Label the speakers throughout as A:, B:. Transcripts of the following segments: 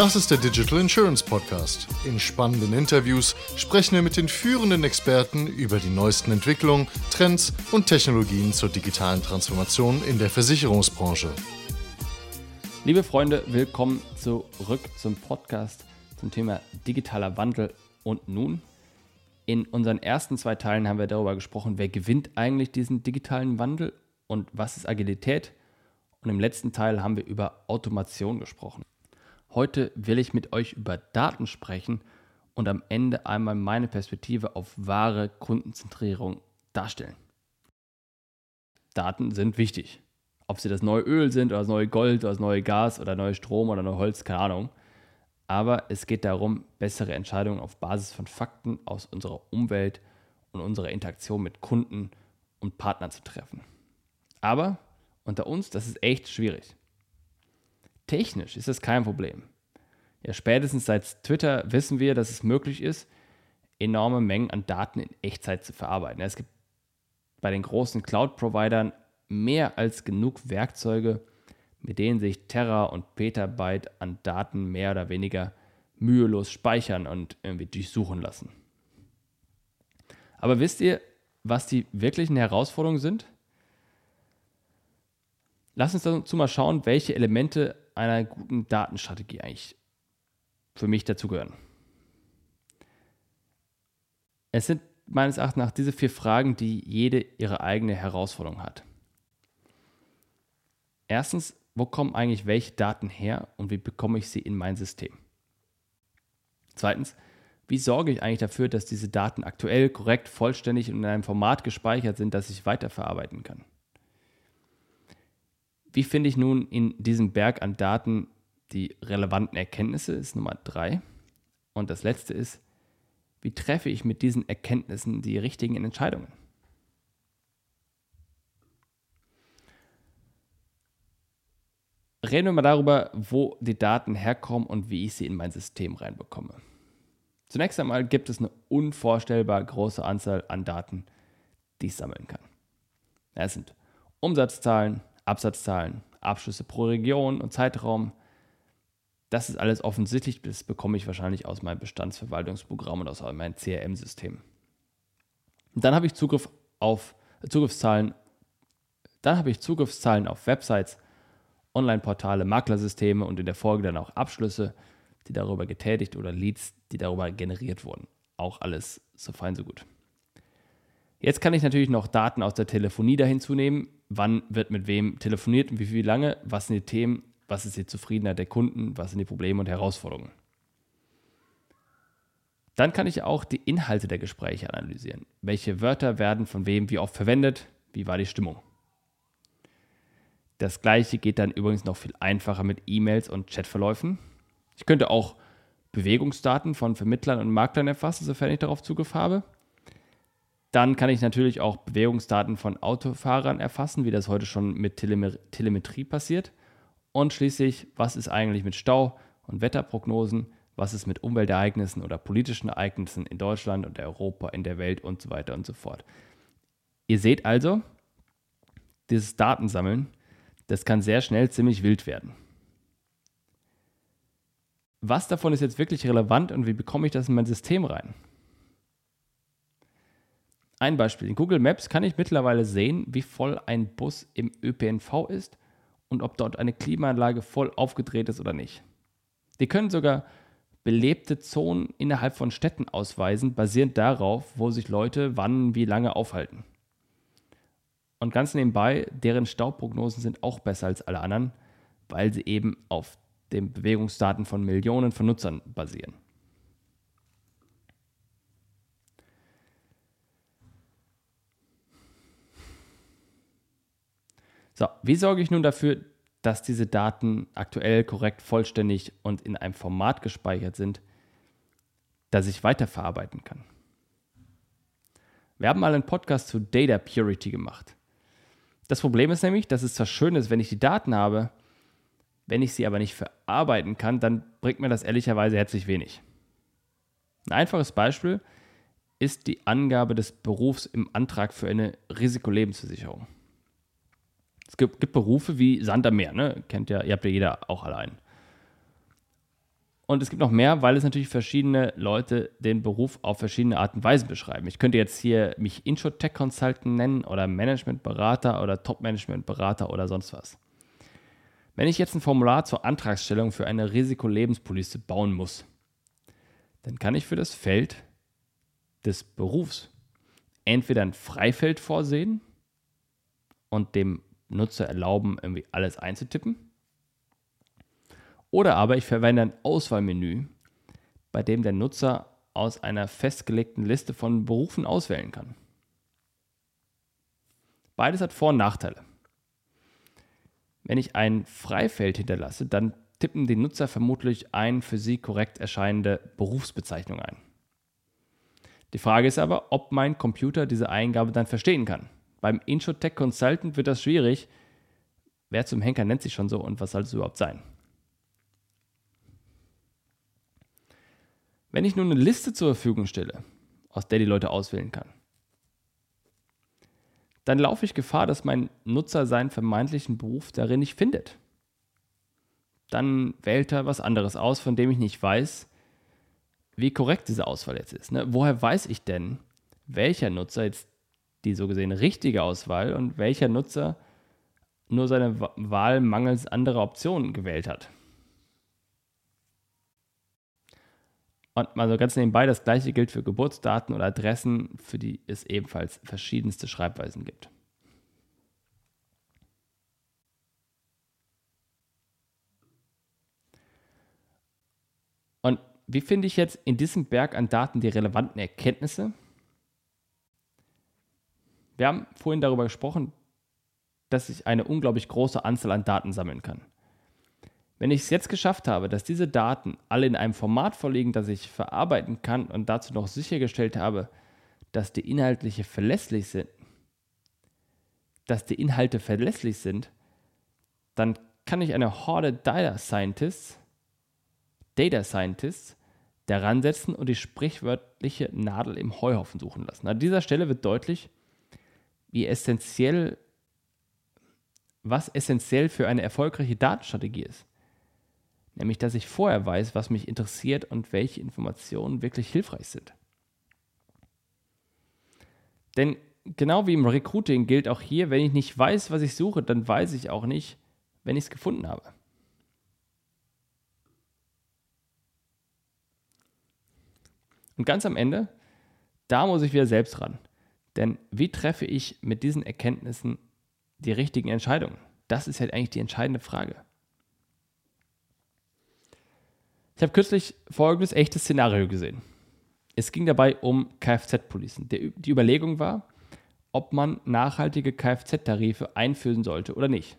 A: Das ist der Digital Insurance Podcast. In spannenden Interviews sprechen wir mit den führenden Experten über die neuesten Entwicklungen, Trends und Technologien zur digitalen Transformation in der Versicherungsbranche.
B: Liebe Freunde, willkommen zurück zum Podcast zum Thema digitaler Wandel und nun. In unseren ersten zwei Teilen haben wir darüber gesprochen, wer gewinnt eigentlich diesen digitalen Wandel und was ist Agilität. Und im letzten Teil haben wir über Automation gesprochen. Heute will ich mit euch über Daten sprechen und am Ende einmal meine Perspektive auf wahre Kundenzentrierung darstellen. Daten sind wichtig. Ob sie das neue Öl sind oder das neue Gold oder das neue Gas oder neue Strom oder neue Holz, keine Ahnung. Aber es geht darum, bessere Entscheidungen auf Basis von Fakten aus unserer Umwelt und unserer Interaktion mit Kunden und Partnern zu treffen. Aber unter uns, das ist echt schwierig. Technisch ist das kein Problem. Ja, spätestens seit Twitter wissen wir, dass es möglich ist, enorme Mengen an Daten in Echtzeit zu verarbeiten. Es gibt bei den großen Cloud-Providern mehr als genug Werkzeuge, mit denen sich Terra und Petabyte an Daten mehr oder weniger mühelos speichern und irgendwie durchsuchen lassen. Aber wisst ihr, was die wirklichen Herausforderungen sind? Lass uns dazu mal schauen, welche Elemente einer guten Datenstrategie eigentlich für mich dazugehören. Es sind meines Erachtens nach diese vier Fragen, die jede ihre eigene Herausforderung hat. Erstens, wo kommen eigentlich welche Daten her und wie bekomme ich sie in mein System? Zweitens, wie sorge ich eigentlich dafür, dass diese Daten aktuell, korrekt, vollständig und in einem Format gespeichert sind, das ich weiterverarbeiten kann? Wie finde ich nun in diesem Berg an Daten die relevanten Erkenntnisse? Ist Nummer drei. Und das letzte ist, wie treffe ich mit diesen Erkenntnissen die richtigen Entscheidungen? Reden wir mal darüber, wo die Daten herkommen und wie ich sie in mein System reinbekomme. Zunächst einmal gibt es eine unvorstellbar große Anzahl an Daten, die ich sammeln kann. Das sind Umsatzzahlen, Absatzzahlen, Abschlüsse pro Region und Zeitraum. Das ist alles offensichtlich, das bekomme ich wahrscheinlich aus meinem Bestandsverwaltungsprogramm und aus meinem CRM-System. Dann habe ich Zugriff auf Zugriffszahlen, dann habe ich Zugriffszahlen auf Websites, Online-Portale, Maklersysteme und in der Folge dann auch Abschlüsse, die darüber getätigt oder Leads, die darüber generiert wurden. Auch alles so fein, so gut. Jetzt kann ich natürlich noch Daten aus der Telefonie dahin zunehmen. Wann wird mit wem telefoniert und wie viel lange? Was sind die Themen? Was ist die Zufriedenheit der Kunden? Was sind die Probleme und Herausforderungen? Dann kann ich auch die Inhalte der Gespräche analysieren. Welche Wörter werden von wem wie oft verwendet? Wie war die Stimmung? Das gleiche geht dann übrigens noch viel einfacher mit E-Mails und Chatverläufen. Ich könnte auch Bewegungsdaten von Vermittlern und Maklern erfassen, sofern ich darauf Zugriff habe. Dann kann ich natürlich auch Bewegungsdaten von Autofahrern erfassen, wie das heute schon mit Telemetrie passiert. Und schließlich, was ist eigentlich mit Stau und Wetterprognosen? Was ist mit Umweltereignissen oder politischen Ereignissen in Deutschland und Europa, in der Welt und so weiter und so fort? Ihr seht also, dieses Datensammeln, das kann sehr schnell ziemlich wild werden. Was davon ist jetzt wirklich relevant und wie bekomme ich das in mein System rein? Ein Beispiel. In Google Maps kann ich mittlerweile sehen, wie voll ein Bus im ÖPNV ist und ob dort eine Klimaanlage voll aufgedreht ist oder nicht. Wir können sogar belebte Zonen innerhalb von Städten ausweisen, basierend darauf, wo sich Leute wann wie lange aufhalten. Und ganz nebenbei, deren Staubprognosen sind auch besser als alle anderen, weil sie eben auf den Bewegungsdaten von Millionen von Nutzern basieren. So, wie sorge ich nun dafür, dass diese Daten aktuell, korrekt, vollständig und in einem Format gespeichert sind, das ich weiterverarbeiten kann? Wir haben mal einen Podcast zu Data Purity gemacht. Das Problem ist nämlich, dass es zwar schön ist, wenn ich die Daten habe, wenn ich sie aber nicht verarbeiten kann, dann bringt mir das ehrlicherweise herzlich wenig. Ein einfaches Beispiel ist die Angabe des Berufs im Antrag für eine Risikolebensversicherung. Es gibt, gibt Berufe wie Sand am Meer, ne? Kennt ja, ihr habt ja jeder auch allein. Und es gibt noch mehr, weil es natürlich verschiedene Leute den Beruf auf verschiedene Arten und Weisen beschreiben. Ich könnte jetzt hier mich Intro-Tech Consultant nennen oder Management-Berater oder Top-Management-Berater oder sonst was. Wenn ich jetzt ein Formular zur Antragstellung für eine Risikolebenspolice bauen muss, dann kann ich für das Feld des Berufs entweder ein Freifeld vorsehen und dem Nutzer erlauben, irgendwie alles einzutippen oder aber ich verwende ein Auswahlmenü, bei dem der Nutzer aus einer festgelegten Liste von Berufen auswählen kann. Beides hat Vor- und Nachteile. Wenn ich ein Freifeld hinterlasse, dann tippen die Nutzer vermutlich ein für sie korrekt erscheinende Berufsbezeichnung ein. Die Frage ist aber, ob mein Computer diese Eingabe dann verstehen kann. Beim Introtech Consultant wird das schwierig. Wer zum Henker nennt sich schon so und was soll es überhaupt sein? Wenn ich nun eine Liste zur Verfügung stelle, aus der die Leute auswählen kann, dann laufe ich Gefahr, dass mein Nutzer seinen vermeintlichen Beruf darin nicht findet. Dann wählt er was anderes aus, von dem ich nicht weiß, wie korrekt diese Auswahl jetzt ist. Ne? Woher weiß ich denn, welcher Nutzer jetzt die so gesehen richtige Auswahl und welcher Nutzer nur seine Wahl mangels anderer Optionen gewählt hat? Und mal so ganz nebenbei, das gleiche gilt für Geburtsdaten oder Adressen, für die es ebenfalls verschiedenste Schreibweisen gibt. Und wie finde ich jetzt in diesem Berg an Daten die relevanten Erkenntnisse? Wir haben vorhin darüber gesprochen, dass ich eine unglaublich große Anzahl an Daten sammeln kann. Wenn ich es jetzt geschafft habe, dass diese Daten alle in einem Format vorliegen, das ich verarbeiten kann und dazu noch sichergestellt habe, dass die Inhalte verlässlich sind, dass die Inhalte verlässlich sind, dann kann ich eine Horde Data Scientists, Data Scientists daran setzen und die sprichwörtliche Nadel im Heuhaufen suchen lassen. An dieser Stelle wird deutlich, wie essentiell, was essentiell für eine erfolgreiche Datenstrategie ist. Nämlich, dass ich vorher weiß, was mich interessiert und welche Informationen wirklich hilfreich sind. Denn genau wie im Recruiting gilt auch hier, wenn ich nicht weiß, was ich suche, dann weiß ich auch nicht, wenn ich es gefunden habe. Und ganz am Ende, da muss ich wieder selbst ran. Denn wie treffe ich mit diesen Erkenntnissen die richtigen Entscheidungen? Das ist halt eigentlich die entscheidende Frage. Ich habe kürzlich folgendes echtes Szenario gesehen. Es ging dabei um Kfz-Policen. Die Überlegung war, ob man nachhaltige Kfz-Tarife einführen sollte oder nicht.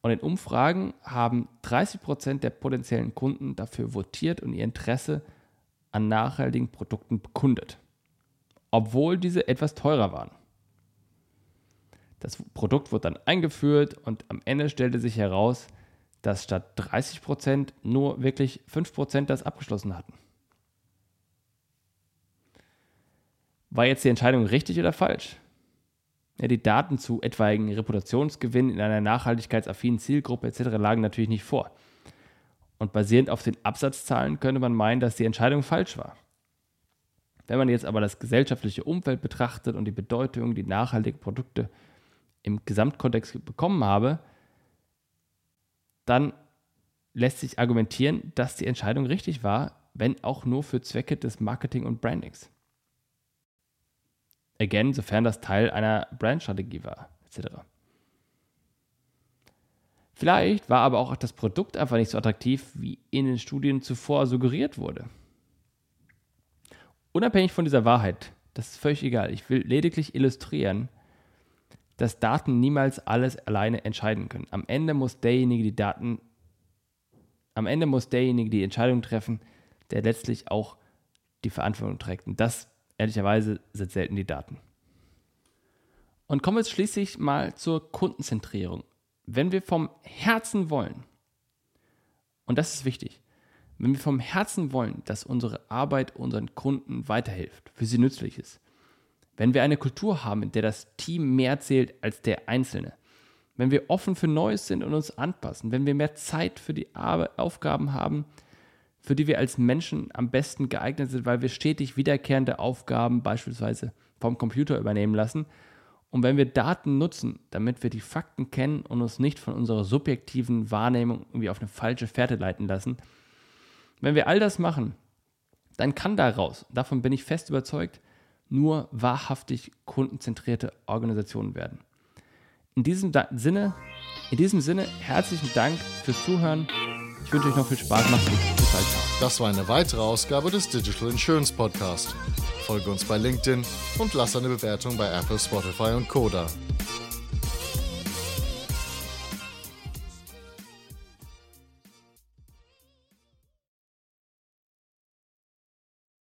B: Und in Umfragen haben 30 Prozent der potenziellen Kunden dafür votiert und ihr Interesse an nachhaltigen Produkten bekundet, obwohl diese etwas teurer waren. Das Produkt wurde dann eingeführt und am Ende stellte sich heraus, dass statt 30 Prozent nur wirklich 5 Prozent das abgeschlossen hatten. War jetzt die Entscheidung richtig oder falsch? Ja, die Daten zu etwaigen Reputationsgewinn in einer nachhaltigkeitsaffinen Zielgruppe etc. lagen natürlich nicht vor. Und basierend auf den Absatzzahlen könnte man meinen, dass die Entscheidung falsch war. Wenn man jetzt aber das gesellschaftliche Umfeld betrachtet und die Bedeutung, die nachhaltige Produkte im Gesamtkontext bekommen habe, dann lässt sich argumentieren, dass die Entscheidung richtig war, wenn auch nur für Zwecke des Marketing und Brandings. Again, sofern das Teil einer Brandstrategie war, etc. Vielleicht war aber auch das Produkt einfach nicht so attraktiv, wie in den Studien zuvor suggeriert wurde. Unabhängig von dieser Wahrheit, das ist völlig egal. Ich will lediglich illustrieren, dass Daten niemals alles alleine entscheiden können. Am Ende muss derjenige die Daten, am Ende muss derjenige die Entscheidung treffen, der letztlich auch die Verantwortung trägt. Und das, ehrlicherweise, sind selten die Daten. Und kommen wir jetzt schließlich mal zur Kundenzentrierung. Wenn wir vom Herzen wollen, und das ist wichtig, wenn wir vom Herzen wollen, dass unsere Arbeit unseren Kunden weiterhilft, für sie nützlich ist, wenn wir eine Kultur haben, in der das Team mehr zählt als der Einzelne, wenn wir offen für Neues sind und uns anpassen, wenn wir mehr Zeit für die Aufgaben haben, für die wir als Menschen am besten geeignet sind, weil wir stetig wiederkehrende Aufgaben beispielsweise vom Computer übernehmen lassen. Und wenn wir Daten nutzen, damit wir die Fakten kennen und uns nicht von unserer subjektiven Wahrnehmung irgendwie auf eine falsche Fährte leiten lassen, wenn wir all das machen, dann kann daraus, davon bin ich fest überzeugt, nur wahrhaftig kundenzentrierte Organisationen werden. In diesem Sinne, in diesem Sinne herzlichen Dank fürs Zuhören. Ich wünsche euch noch viel Spaß. Macht's gut. Bis bald.
A: Das war eine weitere Ausgabe des Digital Insurance Podcast. Folge uns bei LinkedIn und lass eine Bewertung bei Apple, Spotify und Koda.